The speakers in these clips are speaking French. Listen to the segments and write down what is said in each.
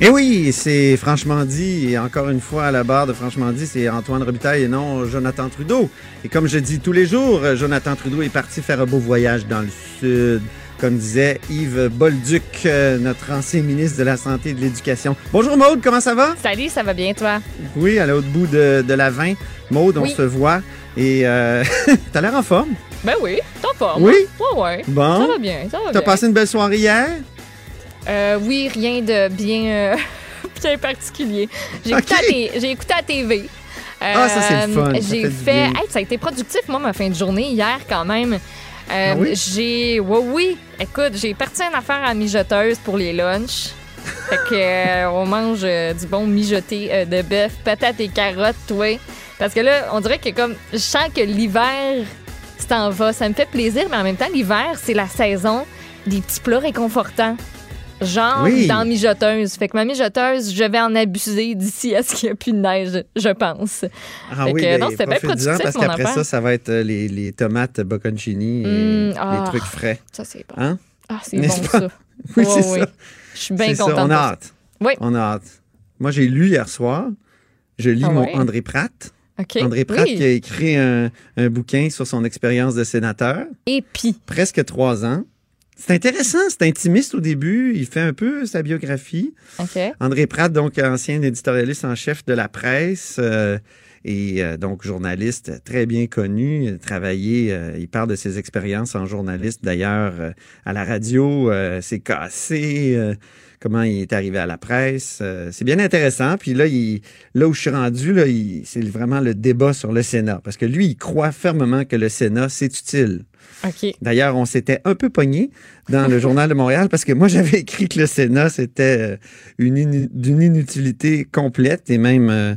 Et oui, c'est Franchement dit, et encore une fois à la barre de Franchement dit, c'est Antoine Robitaille et non Jonathan Trudeau. Et comme je dis tous les jours, Jonathan Trudeau est parti faire un beau voyage dans le sud, comme disait Yves Bolduc, euh, notre ancien ministre de la Santé et de l'Éducation. Bonjour Maude, comment ça va? Salut, ça va bien toi? Oui, à l'autre bout de, la 20. Maude, on se voit et euh, t'as l'air en forme. Ben oui, t'es en forme. Oui? Ouais, ouais. Bon. Ça va bien, ça va T'as passé une belle soirée hier? Euh, oui, rien de bien, euh, particulier. J'ai écouté, à TV. ah, ça, c'est fun. J'ai fait. ça a été productif, moi, ma fin de journée hier, quand même. Euh, ah j'ai. Oui, oui. Écoute, j'ai parti une affaire à mijoteuse pour les lunchs. fait que, on mange du bon mijoté de bœuf, patates et carottes, toi. Parce que là, on dirait que comme. Je sens que l'hiver s'en va. Ça me fait plaisir, mais en même temps, l'hiver, c'est la saison des petits plats réconfortants. Genre dans mijoteuse. Fait que ma mijoteuse, je vais en abuser d'ici à ce qu'il n'y ait plus de neige, je pense. Ah oui, que, non, c'était bien productif, parce qu'après ça, ça va être euh, les, les tomates bocconcini et mm, les ah, trucs frais. Ça, c'est bon. Hein? Ah, c'est bon, ça. oui, c'est ça. Je suis bien contente. On a hâte. Oui. On a hâte. Moi, j'ai lu hier soir. Je lis ah mon André Pratt. André Pratt qui a écrit un, un bouquin sur son expérience de sénateur. Et puis? Presque trois ans. C'est intéressant, c'est intimiste au début. Il fait un peu sa biographie. André Pratt, donc ancien éditorialiste en chef de la presse euh, et euh, donc journaliste très bien connu. Il, travaillé, euh, il parle de ses expériences en journaliste. D'ailleurs, à la radio, c'est cassé. comment il est arrivé à la presse. c'est bien intéressant. Puis là, il, là où je suis rendu, là, c'est vraiment le débat sur le Sénat. Parce que lui, il croit fermement que le Sénat, c'est utile. D'ailleurs, on s'était un peu pogné dans le Journal de Montréal parce que moi, j'avais écrit que le Sénat, c'était euh, d'une inutilité complète et même. Euh,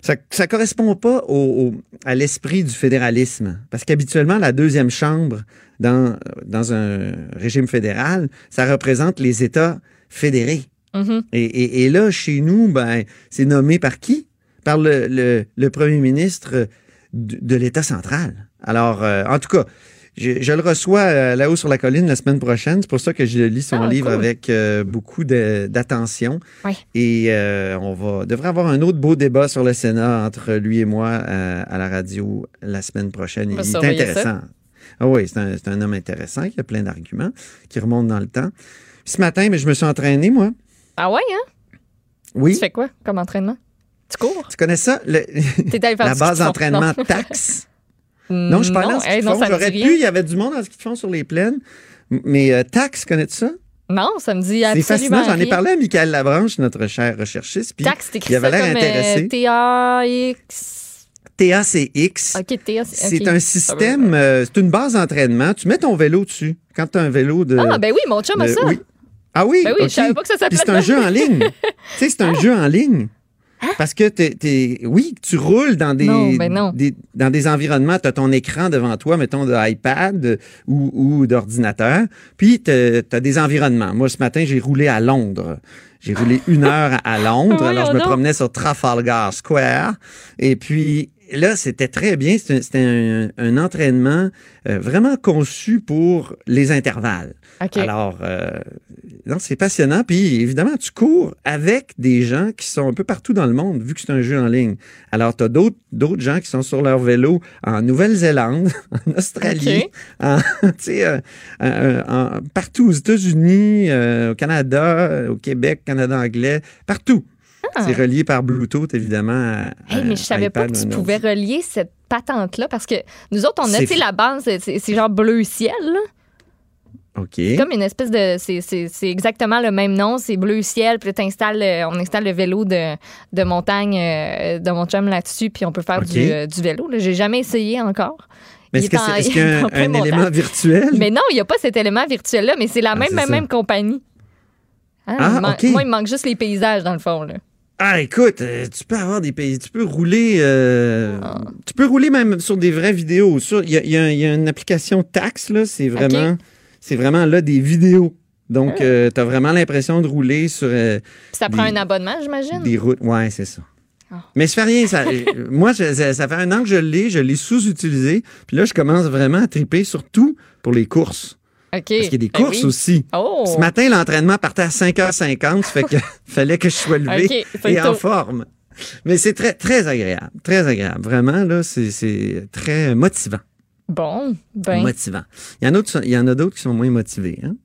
ça ne correspond pas au, à l'esprit du fédéralisme. Parce qu'habituellement, la deuxième chambre dans, dans un régime fédéral, ça représente les États fédérés. Mm-hmm. et, et, là, chez nous, ben, c'est nommé par qui? Par le, le, premier ministre de, l'État central. Alors, euh, en tout cas, je, le reçois euh, là-haut sur la colline la semaine prochaine. C'est pour ça que je lis son ah, livre avec euh, beaucoup d'attention. Et euh, on va devrait avoir un autre beau débat sur le Sénat entre lui et moi à la radio la semaine prochaine. Il est intéressant. Ah oui, c'est un, un, homme intéressant qui a plein d'arguments, qui remonte dans le temps. Ce matin, mais je me suis entraîné, moi. Ah ouais, hein? Oui. Tu fais quoi comme entraînement? Tu cours? Tu connais ça? Le, la base d'entraînement taxe. Non, je parlais en ski de fond. J'aurais pu, il y avait du monde en ski de fond sur les plaines. Mais euh, Tax, connais-tu ça? Non, ça me dit absolument C'est fascinant. J'en ai parlé à Michael Labranche, notre cher recherchiste. Puis Tax, il avait l'air euh, intéressé. T-A-X. TACX. OK, TACX. C'est un système, euh, c'est une base d'entraînement. Tu mets ton vélo dessus. Quand tu as un vélo de. Ah, ben oui, mon chum a ça. Oui. Ah oui? Ben oui, je savais pas que ça s'appelait. c'est un jeu en ligne. tu sais, c'est un ah. jeu en ligne. Hein? Parce que t'es, oui, tu roules dans des, ben dans des environnements, tu as ton écran devant toi, mettons de iPad ou, ou d'ordinateur, puis tu as des environnements. Moi, ce matin, j'ai roulé à Londres. J'ai roulé une heure à Londres. alors, je me promenais sur Trafalgar Square. Et puis, là, c'était très bien. C'était un, entraînement euh, vraiment conçu pour les intervalles. Alors, euh, c'est passionnant. Puis, évidemment, tu cours avec des gens qui sont un peu partout dans le monde, vu que c'est un jeu en ligne. Alors, tu as d'autres, d'autres gens qui sont sur leur vélo en Nouvelle-Zélande, en Australie, en, euh, partout aux États-Unis, au Canada, au Québec, Canada anglais, partout. Ah. C'est relié par Bluetooth, évidemment. mais je savais pas que tu pouvais relier cette patente-là parce que nous autres, on a, tu la base, c'est genre bleu ciel, OK. C'est comme une espèce de. C'est exactement le même nom, c'est bleu ciel. Puis installes, on installe le vélo de, de montagne euh, de mon chum là-dessus, puis on peut faire du, euh, du, vélo. J'ai jamais essayé encore. Mais est-ce qu'il y a un, élément virtuel? Mais non, il n'y a pas cet élément virtuel-là, mais c'est la ah, même, même, même compagnie. Ah, ah Moi, il me manque juste les paysages, dans le fond. Là. Ah, écoute, euh, tu peux avoir des pays, tu peux rouler, euh, ah. tu peux rouler même sur des vraies vidéos. Il y a, y a, une application Tax là, c'est vraiment, c'est vraiment là des vidéos. Donc, ah. euh, tu as vraiment l'impression de rouler sur. ça prend un abonnement, j'imagine? Des routes, ouais, c'est ça. Ah. Mais ça fait rien. Ça, moi, ça, fait un an que je l'ai, je l'ai sous-utilisé. Puis là, je commence vraiment à triper, surtout pour les courses. Parce qu'il y a des ben courses aussi. Oh. Ce matin, l'entraînement partait à 5h50, fait que fallait que je sois levé et en forme. Mais c'est très, très agréable. Très agréable. Vraiment, là, c'est très motivant. Bon, ben. Motivant. Il y en a, il y en a d'autres qui sont moins motivés, hein?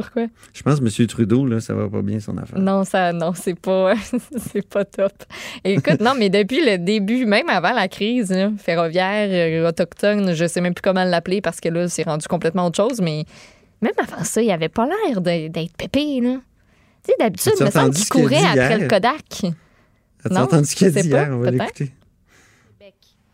Pourquoi? Je pense que M. Trudeau, là, ça va pas bien son affaire. Non, ça, non, c'est pas, c'est pas top. Écoute, non, mais depuis le début, même avant la crise ferroviaire, euh, autochtone, je sais même plus comment l'appeler parce que là, c'est rendu complètement autre chose, mais même avant ça, il avait pas l'air d'être pépé, là. Tu sais, d'habitude, il me semble qu'il courait après le Kodak. As-tu entendu ce qu'il a dit hier? On va l'écouter.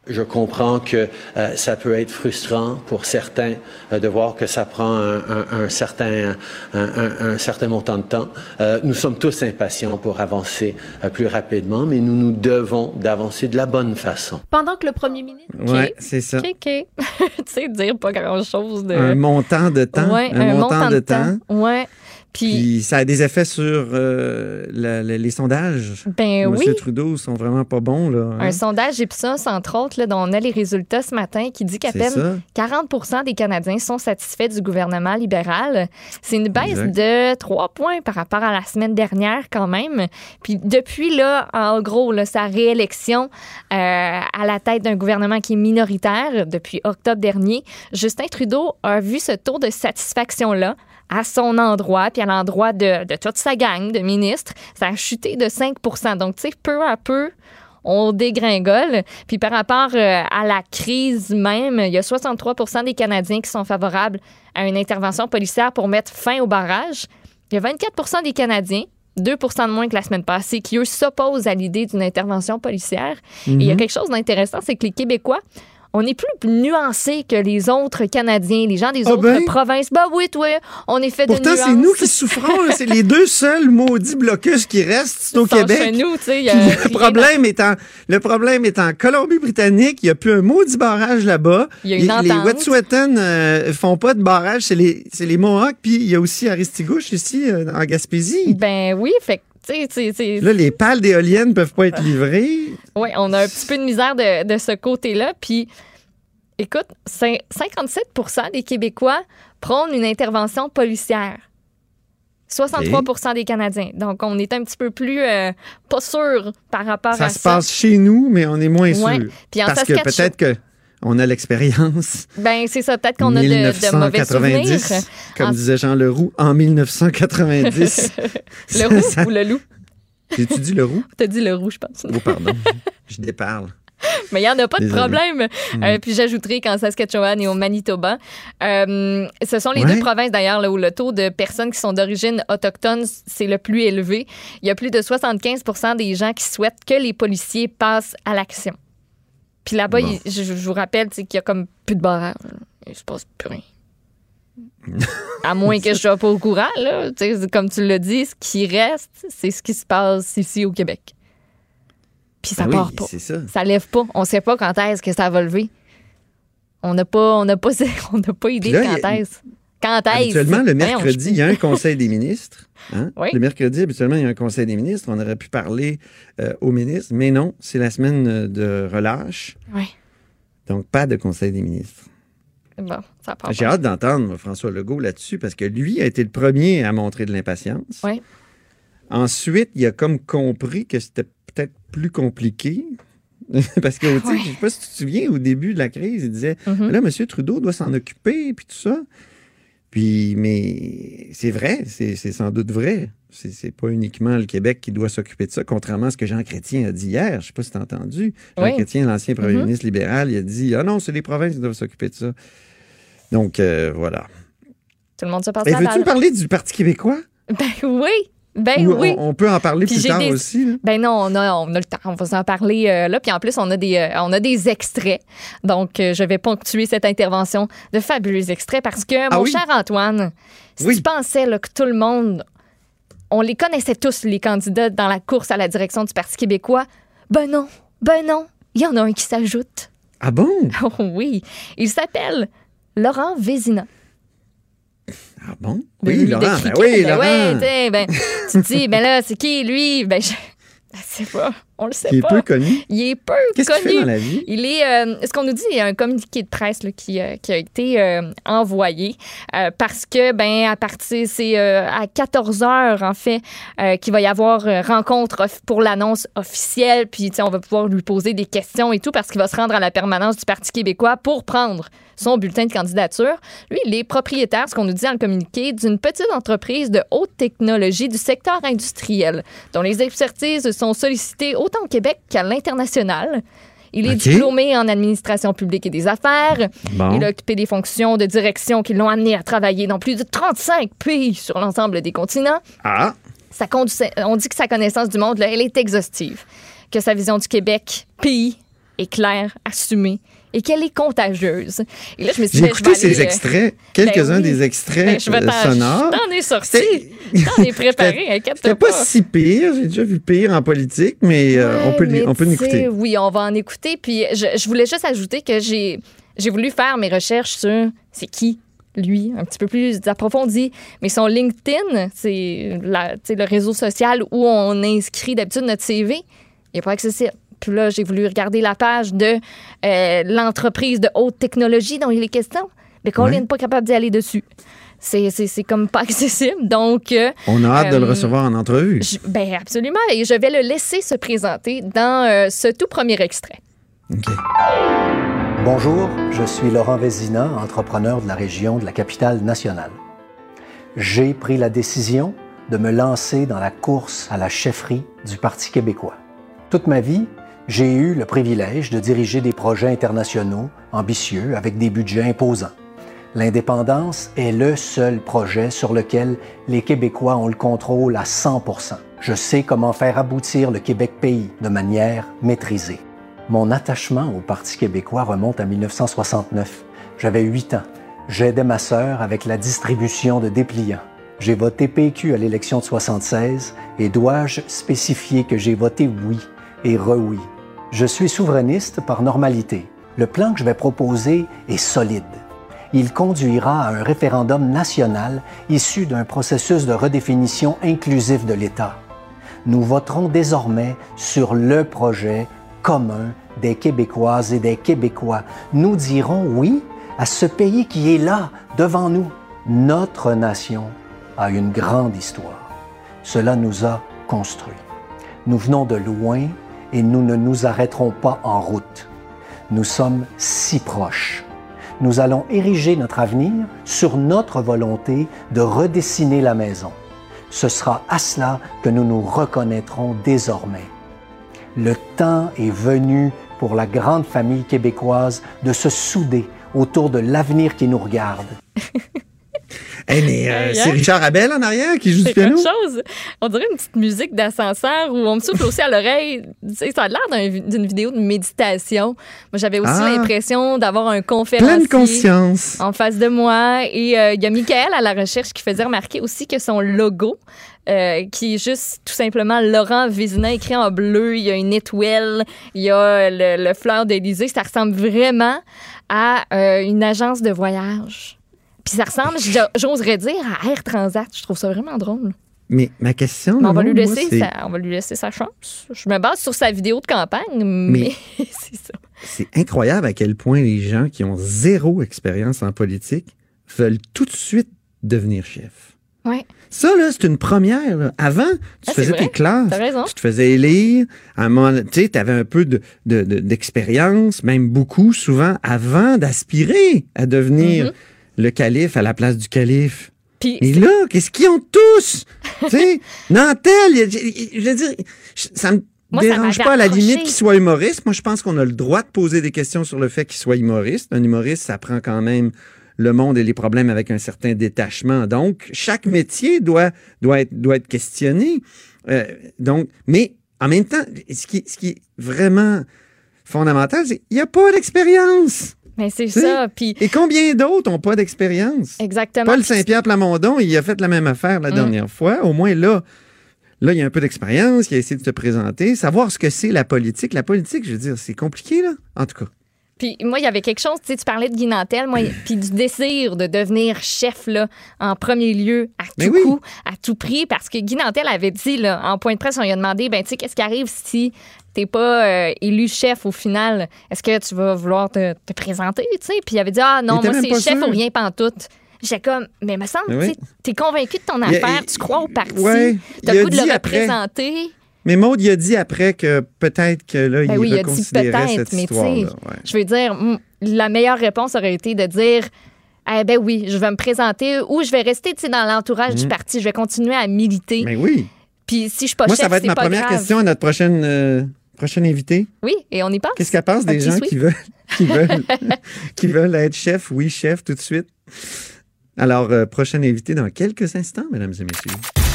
Je comprends que euh, ça peut être frustrant pour certains euh, de voir que ça prend un, un, un certain, un, un, certain montant de temps. Euh, nous sommes tous impatients pour avancer euh, plus rapidement, mais nous nous devons d'avancer de la bonne façon. Pendant que le premier ministre... Oui, c'est ça. OK, tu sais, dire pas grand-chose de... Un montant de temps. Ouais, un, montant, de, temps. temps. Ouais. Puis, ça a des effets sur euh, les sondages. Ben Monsieur Trudeau sont vraiment pas bons. Là, hein? Un sondage Ipsos, entre autres, là, dont on a les résultats ce matin, qui dit qu'à peine 40% des Canadiens sont satisfaits du gouvernement libéral. C'est une baisse de 3 points par rapport à la semaine dernière quand même. Puis depuis, là, en gros, là, sa réélection euh, à la tête d'un gouvernement qui est minoritaire depuis octobre dernier, Justin Trudeau a vu ce taux de satisfaction-là à son endroit, puis à l'endroit de, toute sa gang de ministres, ça a chuté de 5% Donc, tu sais, peu à peu, on dégringole. Puis par rapport euh, à la crise même, il y a 63% des Canadiens qui sont favorables à une intervention policière pour mettre fin au barrage. Il y a 24 des Canadiens 2 de moins que la semaine passée, qui, eux, s'opposent à l'idée d'une intervention policière. Et il y a mhm. quelque chose d'intéressant, c'est que les Québécois on est plus nuancé que les autres Canadiens, les gens des ah autres ben? provinces. Bah oui, toi, on est fait Pourtant, de c'est nous qui souffrons. c'est les deux seuls maudits blocus qui restent au Québec. Chez nous, le, problème est en, le problème est en Colombie-Britannique. Il n'y a plus un maudit barrage là-bas. Il y a une les, les Wet'suwet'en euh, font pas de barrage. C'est les, les Mohawks. Puis il y a aussi Aristigouche ici, euh, en Gaspésie. Ben oui, fait Là, les pales d'éoliennes peuvent pas être livrées. Oui, on a un petit peu de misère de, de ce côté-là. Puis écoute, 57 des Québécois prônent une intervention policière. 63% des Canadiens. Donc, on est un petit peu plus euh, pas sûr par rapport à ça. Ça se passe chez nous, mais on est moins sûr. Puis en Parce que peut-être que on a l'expérience. Ben c'est ça, peut-être qu'on a de, de, mauvais souvenirs. Comme disait Jean Leroux, en 1990. le roux ou le loup? J'ai-tu dit le roux? T'as dit le roux, je pense. Oh, pardon. je déparle. Mais il n'y en a pas de problème. Mm. Euh, puis j'ajouterai qu'en Saskatchewan et au Manitoba, euh, ce sont les deux provinces d'ailleurs où le taux de personnes qui sont d'origine autochtone, c'est le plus élevé. Il y a plus de 75% des gens qui souhaitent que les policiers passent à l'action. Puis là-bas, je, vous rappelle qu'il y a comme plus de barrage. Il se passe plus rien. à moins que je sois pas au courant, là. Comme tu l'as dit, ce qui reste, c'est ce qui se passe ici au Québec puis ça ben part pas. Ça. ça lève pas. On sait pas quand est-ce que ça va lever. On n'a pas, on pas, on pas idée de quand est-ce. Quand est-ce? Habituellement, le mercredi, il y a un conseil des ministres. Hein? Le mercredi, habituellement, il y a un conseil des ministres. On aurait pu parler euh, aux ministres, mais non, c'est la semaine de relâche. Oui. Donc, pas de conseil des ministres. Bon, ça part J'ai hâte d'entendre François Legault là-dessus parce que lui a été le premier à montrer de l'impatience. Oui. Ensuite, il a comme compris que c'était peut-être plus compliqué. Parce que, je ne sais pas si tu te souviens, au début de la crise, il disait mm-hmm. là, M. Trudeau doit s'en occuper, puis tout ça. Puis, mais c'est vrai, c'est sans doute vrai. C'est pas uniquement le Québec qui doit s'occuper de ça, contrairement à ce que Jean Chrétien a dit hier. Je ne sais pas si tu as entendu. Jean Chrétien, l'ancien premier mm-hmm. ministre libéral, il a dit Ah non, c'est les provinces qui doivent s'occuper de ça. Donc, euh, voilà. Tout le monde se passe Et veux-tu me parler du Parti québécois? Ben oui. Ben oui. On, peut en parler plus tard aussi. Ben non, on a, on a le temps. On va en parler euh, là. Puis en plus, on a des, euh, on a des extraits. Donc, euh, je vais ponctuer cette intervention de fabuleux extraits parce que, ah mon cher Antoine, si tu pensais que tout le monde, on les connaissait tous, les candidats dans la course à la direction du Parti québécois, ben non, ben non. Il y en a un qui s'ajoute. Ah bon? Oui. Il s'appelle Laurent Vézina. Bon? Oui, Laurent. Ben oui, ben Laurent. ben, tu te dis, ben là, c'est qui lui? Ben, je pas. On le sait il pas. Il est peu connu. Il est peu Qu'est-ce connu. Qu'il fait dans la vie? Il est, euh, ce qu'on nous dit, il y a un communiqué de presse là, qui, euh, qui, a été euh, envoyé parce que, ben, à partir, c'est à 14 heures, en fait, qu'il va y avoir rencontre pour l'annonce officielle. Puis, on va pouvoir lui poser des questions et tout parce qu'il va se rendre à la permanence du Parti québécois pour prendre son bulletin de candidature. Lui, il est propriétaire, ce qu'on nous dit dans le communiqué, d'une petite entreprise de haute technologie du secteur industriel, dont les expertises sont sollicitées autant au Québec qu'à l'international. Il est diplômé en administration publique et des affaires. Bon. Il a occupé des fonctions de direction qui l'ont amené à travailler dans plus de 35 pays sur l'ensemble des continents. Ah! On dit que sa connaissance du monde, là, elle est exhaustive. Que sa vision du Québec, pays, est claire, assumée et qu'elle est contagieuse. Et là, je me suis J'ai écouté ces euh, extraits, quelques-uns ben oui. des extraits ben, je euh, sonores. T'en ai sorti. C'était- T'en ai préparé, C'était inquiète-toi pas pas. si pire. J'ai déjà vu pire en politique, mais euh, on Ouais, peut, lui- mais on peut sais, Oui, on va en écouter. Puis je, je voulais juste ajouter que j'ai j'ai voulu faire mes recherches sur c'est qui lui, un petit peu plus approfondi. Mais son LinkedIn, c'est le réseau social où on inscrit d'habitude notre CV, il n'est pas accessible. Puis là, j'ai voulu regarder la page de euh, l'entreprise de haute technologie dont il est question. Mais qu'on Ouais. n'est pas capable d'y aller dessus. C'est c'est- c'est comme pas accessible. Donc, euh, On a hâte de le Euh, recevoir en entrevue. je- ben absolument. Et je vais le laisser se présenter dans euh, ce tout premier extrait. OK. Bonjour, je suis Laurent Vézina, entrepreneur de la région de la capitale nationale. J'ai pris la décision de me lancer dans la course à la chefferie du Parti québécois. Toute ma vie, j'ai eu le privilège de diriger des projets internationaux ambitieux avec des budgets imposants. L'indépendance est le seul projet sur lequel les Québécois ont le contrôle à 100% Je sais comment faire aboutir le Québec pays de manière maîtrisée. Mon attachement au Parti québécois remonte à 1969. J'avais 8 ans. J'aidais ma sœur avec la distribution de dépliants. J'ai voté PQ à l'élection de 76 et dois-je spécifier que j'ai voté oui et re-oui? Je suis souverainiste par normalité. Le plan que je vais proposer est solide. Il conduira à un référendum national issu d'un processus de redéfinition inclusif de l'État. Nous voterons désormais sur le projet commun des Québécoises et des Québécois. Nous dirons oui à ce pays qui est là, devant nous. Notre nation a une grande histoire. Cela nous a construits. Nous venons de loin et nous ne nous arrêterons pas en route. Nous sommes si proches. Nous allons ériger notre avenir sur notre volonté de redessiner la maison. Ce sera à cela que nous nous reconnaîtrons désormais. Le temps est venu pour la grande famille québécoise de se souder autour de l'avenir qui nous regarde. Hey, mais euh, c'est hein? Richard Abel en arrière qui joue du C'est piano? quelque chose. On dirait une petite musique d'ascenseur où on me souffle aussi à l'oreille. Ça a l'air d'un- d'une vidéo de méditation. Moi, j'avais aussi Ah. l'impression d'avoir un conférencier. Conscience. en face de moi. Et euh, il y a Michael à la recherche qui faisait remarquer aussi que son logo, euh, qui est juste tout simplement Laurent Vézina écrit en bleu, il y a une étoile, il y a le, le fleur d'Élysée, ça ressemble vraiment à une agence de voyage. Puis ça ressemble, j'oserais dire, à Air Transat. Je trouve ça vraiment drôle. Mais ma question, Mais on, va lui laisser sa, on va lui laisser sa chance. Je me base sur sa vidéo de campagne, mais, c'est ça. c'est incroyable à quel point les gens qui ont zéro expérience en politique veulent tout de suite devenir chef. Ouais. Ça, là, c'est une première. là. Avant, tu Ah, faisais tes classes. T'as raison. Tu te faisais élire. À un moment, tu sais, avais un peu de- de- de- d'expérience, même beaucoup, souvent, avant d'aspirer à devenir Mhm. Le calife à la place du calife. Puis Et là, qu'est-ce qu'ils ont tous? tu sais, Nantel, je veux dire, ça me Moi, dérange pas à la limite qu'il soit humoriste. Moi, je pense qu'on a le droit de poser des questions sur le fait qu'il soit humoriste. Un humoriste, ça prend quand même le monde et les problèmes avec un certain détachement. Donc, chaque métier doit, doit, être, doit être questionné. Euh, donc, mais en même temps, ce qui, ce qui est vraiment fondamental, c'est qu'il n'y a pas d'expérience. Mais c'est ça. Puis Et combien d'autres n'ont pas d'expérience? exactement. Paul Saint-Pierre Plamondon, il a fait la même affaire la Mm. dernière fois. Au moins, là, là, il y a un peu d'expérience, il a essayé de se présenter, savoir ce que c'est la politique. La politique, je veux dire, c'est compliqué, là, en tout cas. Puis moi, il y avait quelque chose, tu sais, tu parlais de Guinantel, moi, puis du désir de devenir chef, là, en premier lieu, à tout coup, à tout prix, parce que Guinantel avait dit, là, en point de presse, on lui a demandé, ben, tu sais, qu'est-ce qui arrive si t'es pas euh, élu chef au final? Est-ce que tu vas vouloir te, présenter, tu sais? Puis il avait dit, ah non, moi, c'est chef ou rien pantoute. J'ai comme, mais me semble, tu t'es convaincu de ton affaire, tu crois au parti, t'as le goût de le représenter. Mais Maud, il a dit après que peut-être que là, ben il oui, reconsidérait cette histoire. Ouais. Je veux dire, la meilleure réponse aurait été de dire eh ben oui, je vais me présenter ou je vais rester dans l'entourage du mhm. parti, je vais continuer à militer. Mais oui. Puis si je suis pas Moi, ça va être ma première question à notre prochaine euh, prochaine invitée. Oui, et on y passe. Qu'est-ce qu'elle pense des gens qui veulent qui veulent qui veulent être chef, oui chef tout de suite? Alors euh, prochaine invitée dans quelques instants, mesdames et messieurs.